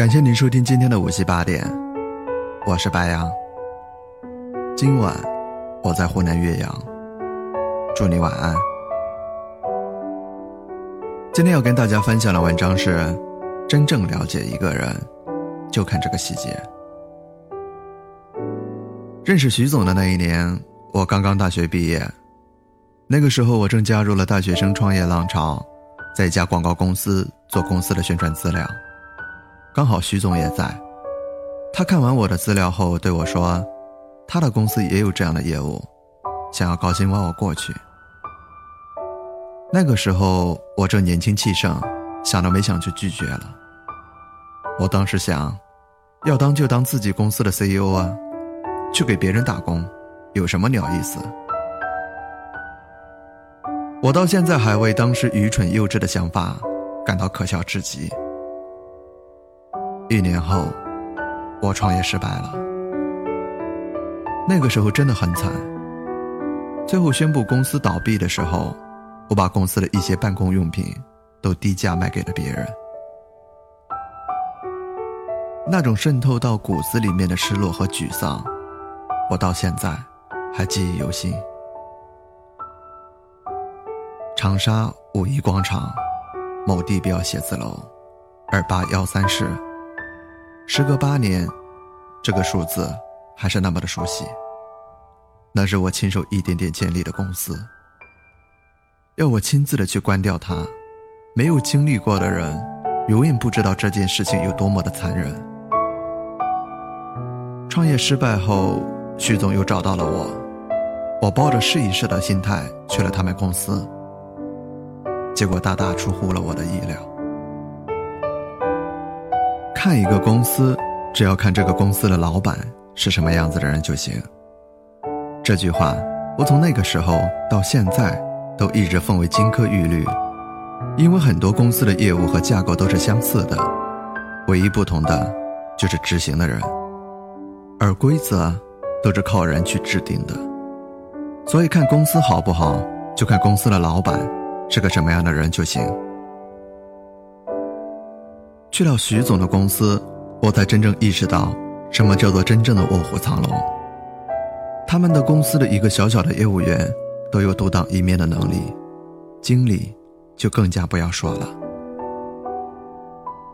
感谢您收听今天的五七八点，我是白杨。今晚我在湖南岳阳，祝你晚安。今天要跟大家分享的文章是：真正了解一个人，就看这个细节。认识徐总的那一年，我刚刚大学毕业，那个时候我正加入了大学生创业浪潮，在一家广告公司做公司的宣传资料。刚好徐总也在，他看完我的资料后对我说：“他的公司也有这样的业务，想要高薪挖我过去。”那个时候我正年轻气盛，想都没想就拒绝了。我当时想，要当就当自己公司的 CEO 啊，去给别人打工，有什么鸟意思？我到现在还为当时愚蠢幼稚的想法感到可笑至极。一年后，我创业失败了。那个时候真的很惨。最后宣布公司倒闭的时候，我把公司的一些办公用品都低价卖给了别人。那种渗透到骨子里面的失落和沮丧，我到现在还记忆犹新。长沙五一广场某地标写字楼，二八幺三室。时隔八年，这个数字还是那么的熟悉。那是我亲手一点点建立的公司，要我亲自的去关掉它。没有经历过的人，永远不知道这件事情有多么的残忍。创业失败后，徐总又找到了我，我抱着试一试的心态去了他们公司，结果大大出乎了我的意料。看一个公司，只要看这个公司的老板是什么样子的人就行。这句话，我从那个时候到现在都一直奉为金科玉律，因为很多公司的业务和架构都是相似的，唯一不同的就是执行的人，而规则都是靠人去制定的。所以看公司好不好，就看公司的老板是个什么样的人就行。去了徐总的公司，我才真正意识到什么叫做真正的卧虎藏龙。他们的公司的一个小小的业务员都有独当一面的能力，经理就更加不要说了。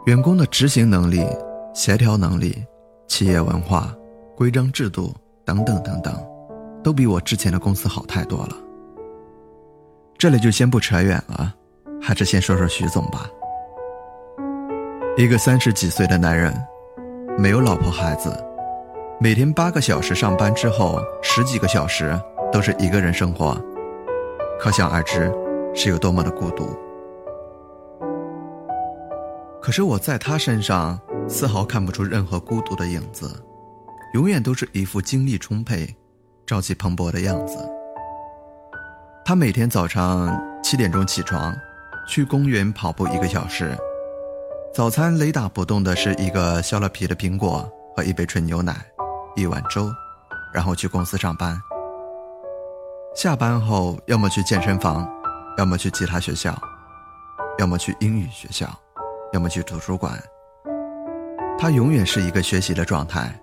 员工的执行能力、协调能力、企业文化、规章制度等等等等，都比我之前的公司好太多了。这里就先不扯远了，还是先说说徐总吧。一个三十几岁的男人，没有老婆孩子，每天八个小时上班之后，十几个小时都是一个人生活，可想而知是有多么的孤独。可是我在他身上丝毫看不出任何孤独的影子，永远都是一副精力充沛、朝气蓬勃的样子。他每天早上七点钟起床，去公园跑步一个小时。早餐雷打不动的是一个削了皮的苹果和一杯纯牛奶，一碗粥，然后去公司上班。下班后，要么去健身房，要么去吉他学校，要么去英语学校，要么去图书馆。他永远是一个学习的状态，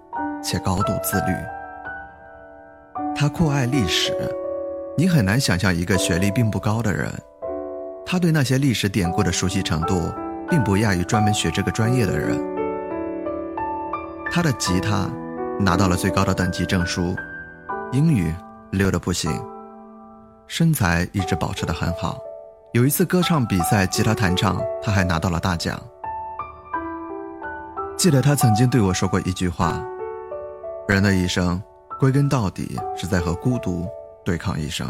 且高度自律。他酷爱历史，你很难想象一个学历并不高的人，他对那些历史典故的熟悉程度。并不亚于专门学这个专业的人。他的吉他拿到了最高的等级证书，英语溜得不行，身材一直保持得很好。有一次歌唱比赛，吉他弹唱，他还拿到了大奖。记得他曾经对我说过一句话：“人的一生，归根到底是在和孤独对抗一生。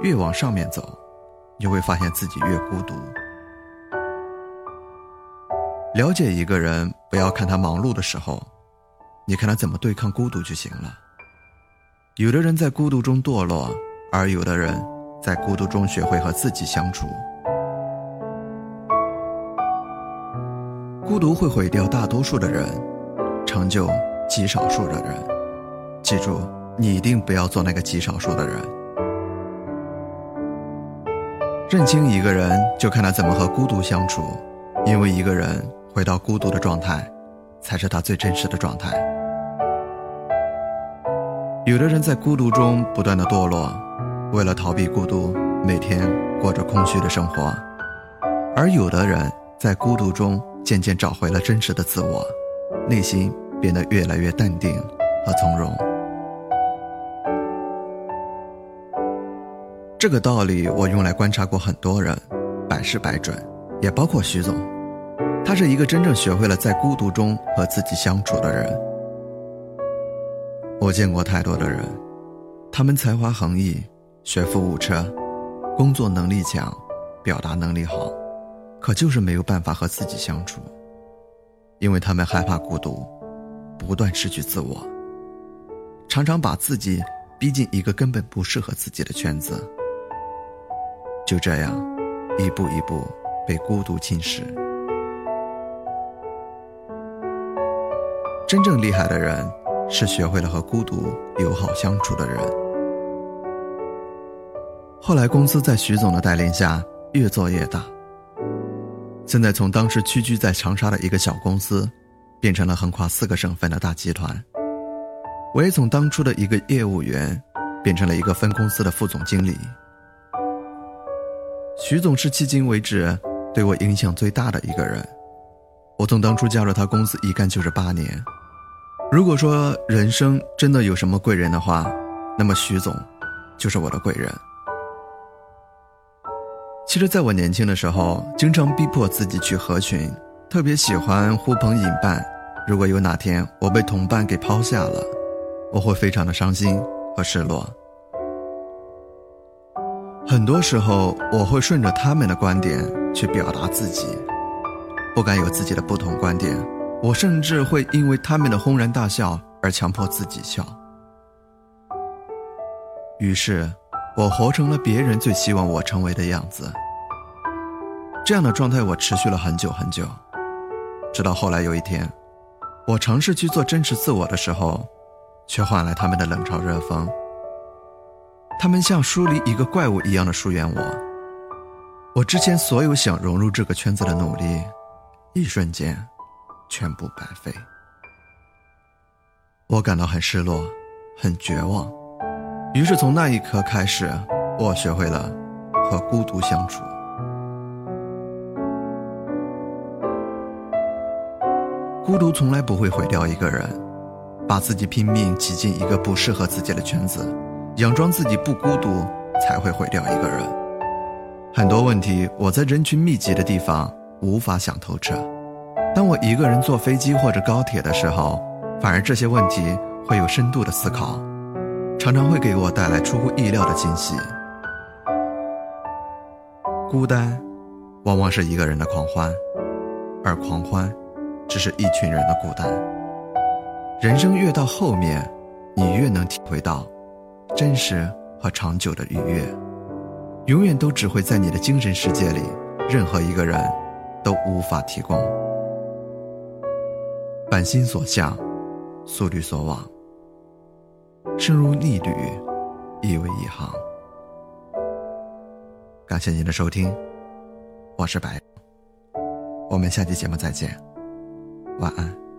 越往上面走，你会发现自己越孤独。”了解一个人，不要看他忙碌的时候，你看他怎么对抗孤独就行了。有的人在孤独中堕落，而有的人在孤独中学会和自己相处。孤独会毁掉大多数的人，成就极少数的人。记住，你一定不要做那个极少数的人。认清一个人，就看他怎么和孤独相处，因为一个人。回到孤独的状态，才是他最真实的状态。有的人在孤独中不断的堕落，为了逃避孤独，每天过着空虚的生活；而有的人在孤独中渐渐找回了真实的自我，内心变得越来越淡定和从容。这个道理我用来观察过很多人，百试百准，也包括徐总。他是一个真正学会了在孤独中和自己相处的人。我见过太多的人，他们才华横溢，学富五车，工作能力强，表达能力好，可就是没有办法和自己相处，因为他们害怕孤独，不断失去自我，常常把自己逼进一个根本不适合自己的圈子，就这样，一步一步被孤独侵蚀。真正厉害的人。是学会了和孤独友好相处的人。后来，公司在徐总的带领下越做越大。现在，从当时屈居在长沙的一个小公司，变成了横跨四个省份的大集团。我也从当初的一个业务员，变成了一个分公司的副总经理。徐总是迄今为止对我影响最大的一个人。我从当初加入他公司一干就是八年。如果说人生真的有什么贵人的话，那么徐总就是我的贵人。其实，在我年轻的时候，经常逼迫自己去合群，特别喜欢呼朋引伴。如果有哪天我被同伴给抛下了，我会非常的伤心和失落。很多时候，我会顺着他们的观点去表达自己，不敢有自己的不同观点。我甚至会因为他们的轰然大笑而强迫自己笑，于是，我活成了别人最希望我成为的样子。这样的状态我持续了很久很久，直到后来有一天，我尝试去做真实自我的时候，却换来他们的冷嘲热讽。他们像疏离一个怪物一样的疏远我，我之前所有想融入这个圈子的努力，一瞬间。全部白费，我感到很失落，很绝望。于是从那一刻开始，我学会了和孤独相处。孤独从来不会毁掉一个人，把自己拼命挤进一个不适合自己的圈子，佯装自己不孤独，才会毁掉一个人。很多问题，我在人群密集的地方无法想透彻。当我一个人坐飞机或者高铁的时候，反而这些问题会有深度的思考，常常会给我带来出乎意料的惊喜。孤单，往往是一个人的狂欢，而狂欢，只是一群人的孤单。人生越到后面，你越能体会到，真实和长久的愉悦，永远都只会在你的精神世界里，任何一个人都无法提供。凡心所向，素履所往。生如逆旅，亦为一行。感谢您的收听，我是白。我们下期节目再见，晚安。